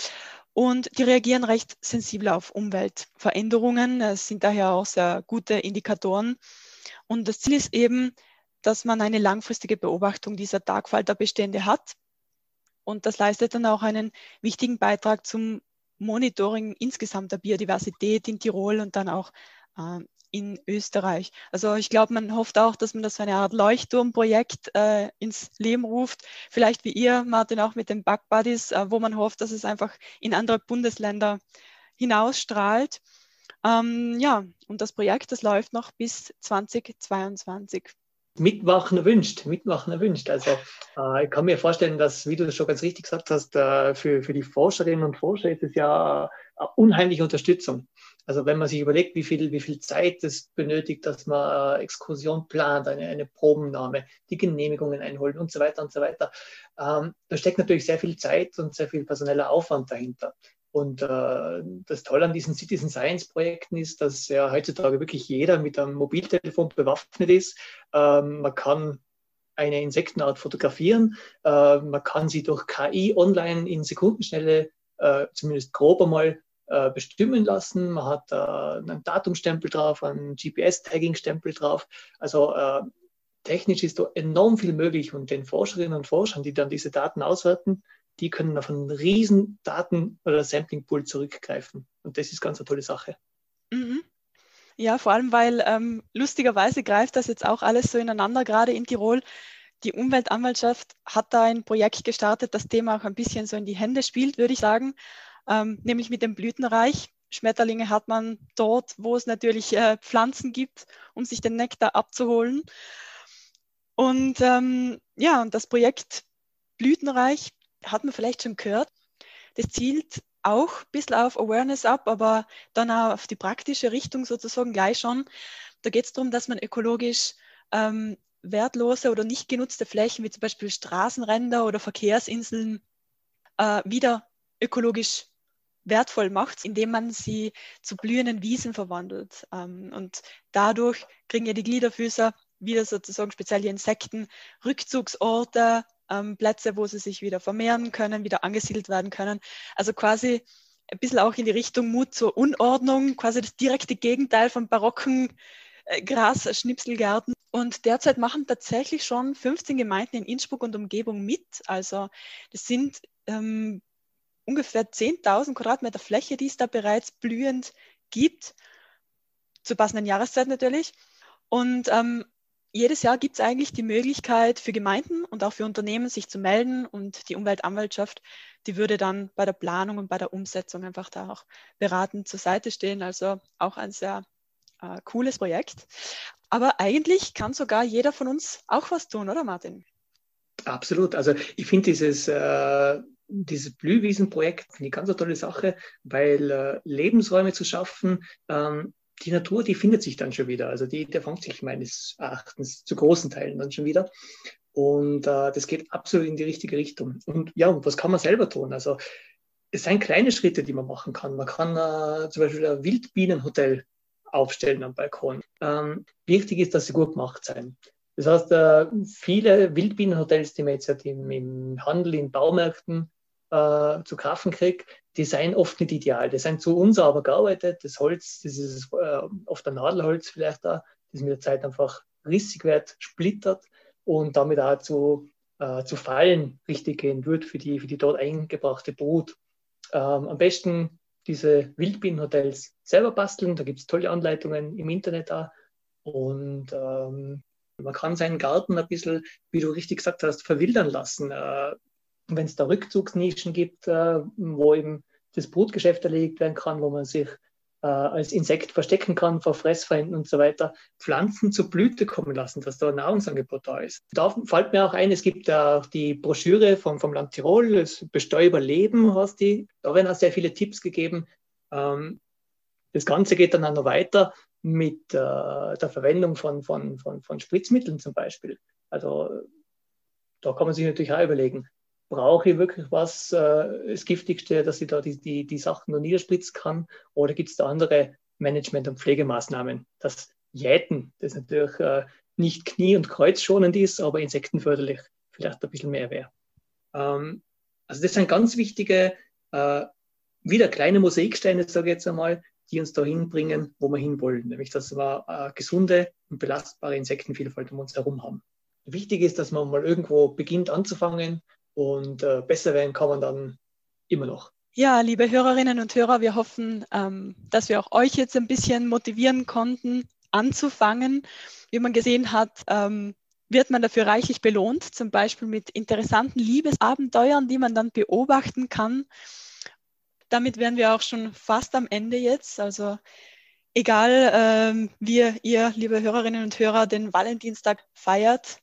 und die reagieren recht sensibel auf Umweltveränderungen. Es sind daher auch sehr gute Indikatoren. Und das Ziel ist eben, dass man eine langfristige Beobachtung dieser Tagfalterbestände hat. Und das leistet dann auch einen wichtigen Beitrag zum Monitoring insgesamt der Biodiversität in Tirol und dann auch äh, in Österreich. Also ich glaube, man hofft auch, dass man das so eine Art Leuchtturmprojekt äh, ins Leben ruft. Vielleicht wie ihr, Martin, auch mit den Bug Buddies, äh, wo man hofft, dass es einfach in andere Bundesländer hinausstrahlt. Ähm, ja, und das Projekt, das läuft noch bis 2022. Mitmachen erwünscht, mitmachen erwünscht. Also äh, ich kann mir vorstellen, dass, wie du das schon ganz richtig gesagt hast, äh, für, für die Forscherinnen und Forscher ist es ja eine unheimliche Unterstützung. Also wenn man sich überlegt, wie viel, wie viel Zeit es benötigt, dass man äh, Exkursion plant, eine, eine Probennahme, die Genehmigungen einholen und so weiter und so weiter, ähm, da steckt natürlich sehr viel Zeit und sehr viel personeller Aufwand dahinter. Und äh, das Tolle an diesen Citizen Science Projekten ist, dass ja heutzutage wirklich jeder mit einem Mobiltelefon bewaffnet ist. Ähm, man kann eine Insektenart fotografieren. Äh, man kann sie durch KI online in Sekundenschnelle, äh, zumindest grob einmal, äh, bestimmen lassen. Man hat äh, einen Datumstempel drauf, einen GPS-Tagging-Stempel drauf. Also äh, technisch ist da enorm viel möglich und den Forscherinnen und Forschern, die dann diese Daten auswerten, die können auf einen riesen Daten- oder Sampling-Pool zurückgreifen. Und das ist ganz eine tolle Sache. Mhm. Ja, vor allem, weil ähm, lustigerweise greift das jetzt auch alles so ineinander, gerade in Tirol. Die Umweltanwaltschaft hat da ein Projekt gestartet, das Thema auch ein bisschen so in die Hände spielt, würde ich sagen, ähm, nämlich mit dem Blütenreich. Schmetterlinge hat man dort, wo es natürlich äh, Pflanzen gibt, um sich den Nektar abzuholen. Und ähm, ja, und das Projekt Blütenreich hat man vielleicht schon gehört. Das zielt auch ein bisschen auf Awareness ab, aber dann auch auf die praktische Richtung sozusagen gleich schon. Da geht es darum, dass man ökologisch ähm, wertlose oder nicht genutzte Flächen wie zum Beispiel Straßenränder oder Verkehrsinseln äh, wieder ökologisch wertvoll macht, indem man sie zu blühenden Wiesen verwandelt. Ähm, und dadurch kriegen ja die Gliederfüßer wieder sozusagen speziell die Insekten Rückzugsorte, ähm, Plätze, wo sie sich wieder vermehren können, wieder angesiedelt werden können. Also quasi ein bisschen auch in die Richtung Mut zur Unordnung, quasi das direkte Gegenteil von barocken äh, Gras-Schnipselgärten. Und derzeit machen tatsächlich schon 15 Gemeinden in Innsbruck und Umgebung mit. Also das sind ähm, ungefähr 10.000 Quadratmeter Fläche, die es da bereits blühend gibt, zur passenden Jahreszeit natürlich. Und ähm, jedes Jahr gibt es eigentlich die Möglichkeit für Gemeinden und auch für Unternehmen, sich zu melden und die Umweltanwaltschaft, die würde dann bei der Planung und bei der Umsetzung einfach da auch beratend zur Seite stehen. Also auch ein sehr äh, cooles Projekt. Aber eigentlich kann sogar jeder von uns auch was tun, oder Martin? Absolut. Also ich finde dieses, äh, dieses Blühwiesenprojekt eine ganz tolle Sache, weil äh, Lebensräume zu schaffen, ähm, die Natur, die findet sich dann schon wieder. Also die, der fängt sich meines Erachtens zu großen Teilen dann schon wieder. Und äh, das geht absolut in die richtige Richtung. Und ja, und was kann man selber tun? Also es sind kleine Schritte, die man machen kann. Man kann äh, zum Beispiel ein Wildbienenhotel aufstellen am Balkon. Ähm, wichtig ist, dass sie gut gemacht sein. Das heißt, äh, viele Wildbienenhotels, die man jetzt im Handel, in Baumärkten äh, zu kaufen kriege, die sind oft nicht ideal. Die sind zu unsauber gearbeitet. Das Holz, das ist äh, oft ein Nadelholz vielleicht da, das mit der Zeit einfach rissig wird, splittert und damit auch zu, äh, zu Fallen richtig gehen wird für die, für die dort eingebrachte Brut. Ähm, am besten diese Wildbienenhotels selber basteln. Da gibt es tolle Anleitungen im Internet da. Und ähm, man kann seinen Garten ein bisschen, wie du richtig gesagt hast, verwildern lassen. Äh, wenn es da Rückzugsnischen gibt, äh, wo eben das Brutgeschäft erledigt werden kann, wo man sich äh, als Insekt verstecken kann vor Fressfeinden und so weiter, Pflanzen zur Blüte kommen lassen, dass da ein Nahrungsangebot da ist. Da fällt mir auch ein, es gibt auch die Broschüre vom, vom Land Tirol, das Bestäuber Leben heißt die. Da werden auch sehr viele Tipps gegeben. Ähm, das Ganze geht dann auch noch weiter mit äh, der Verwendung von, von, von, von Spritzmitteln zum Beispiel. Also da kann man sich natürlich auch überlegen, brauche ich wirklich was, äh, das Giftigste, dass ich da die, die, die Sachen noch niederspritzen kann? Oder gibt es da andere Management- und Pflegemaßnahmen? Das Jäten, das natürlich äh, nicht knie- und kreuzschonend ist, aber insektenförderlich vielleicht ein bisschen mehr wäre. Ähm, also das sind ganz wichtige, äh, wieder kleine Mosaiksteine, sage ich jetzt einmal, die uns dahin bringen, wo wir hinwollen, nämlich dass wir eine gesunde und belastbare Insektenvielfalt um uns herum haben. Wichtig ist, dass man mal irgendwo beginnt anzufangen und äh, besser werden kann man dann immer noch. Ja, liebe Hörerinnen und Hörer, wir hoffen, ähm, dass wir auch euch jetzt ein bisschen motivieren konnten, anzufangen. Wie man gesehen hat, ähm, wird man dafür reichlich belohnt, zum Beispiel mit interessanten Liebesabenteuern, die man dann beobachten kann. Damit wären wir auch schon fast am Ende jetzt. Also egal ähm, wie ihr, liebe Hörerinnen und Hörer, den Valentinstag feiert,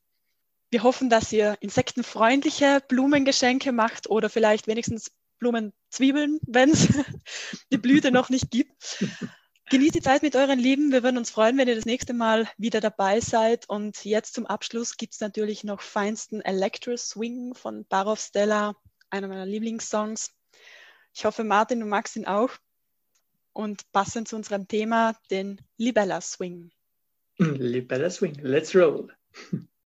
wir hoffen, dass ihr insektenfreundliche Blumengeschenke macht oder vielleicht wenigstens Blumenzwiebeln, wenn es die Blüte noch nicht gibt. Genießt die Zeit mit euren Lieben. Wir würden uns freuen, wenn ihr das nächste Mal wieder dabei seid. Und jetzt zum Abschluss gibt es natürlich noch feinsten Electro Swing von Barov Stella, einer meiner Lieblingssongs. Ich hoffe, Martin, du magst ihn auch. Und passend zu unserem Thema, den Libella Swing. Libella Swing. Let's roll.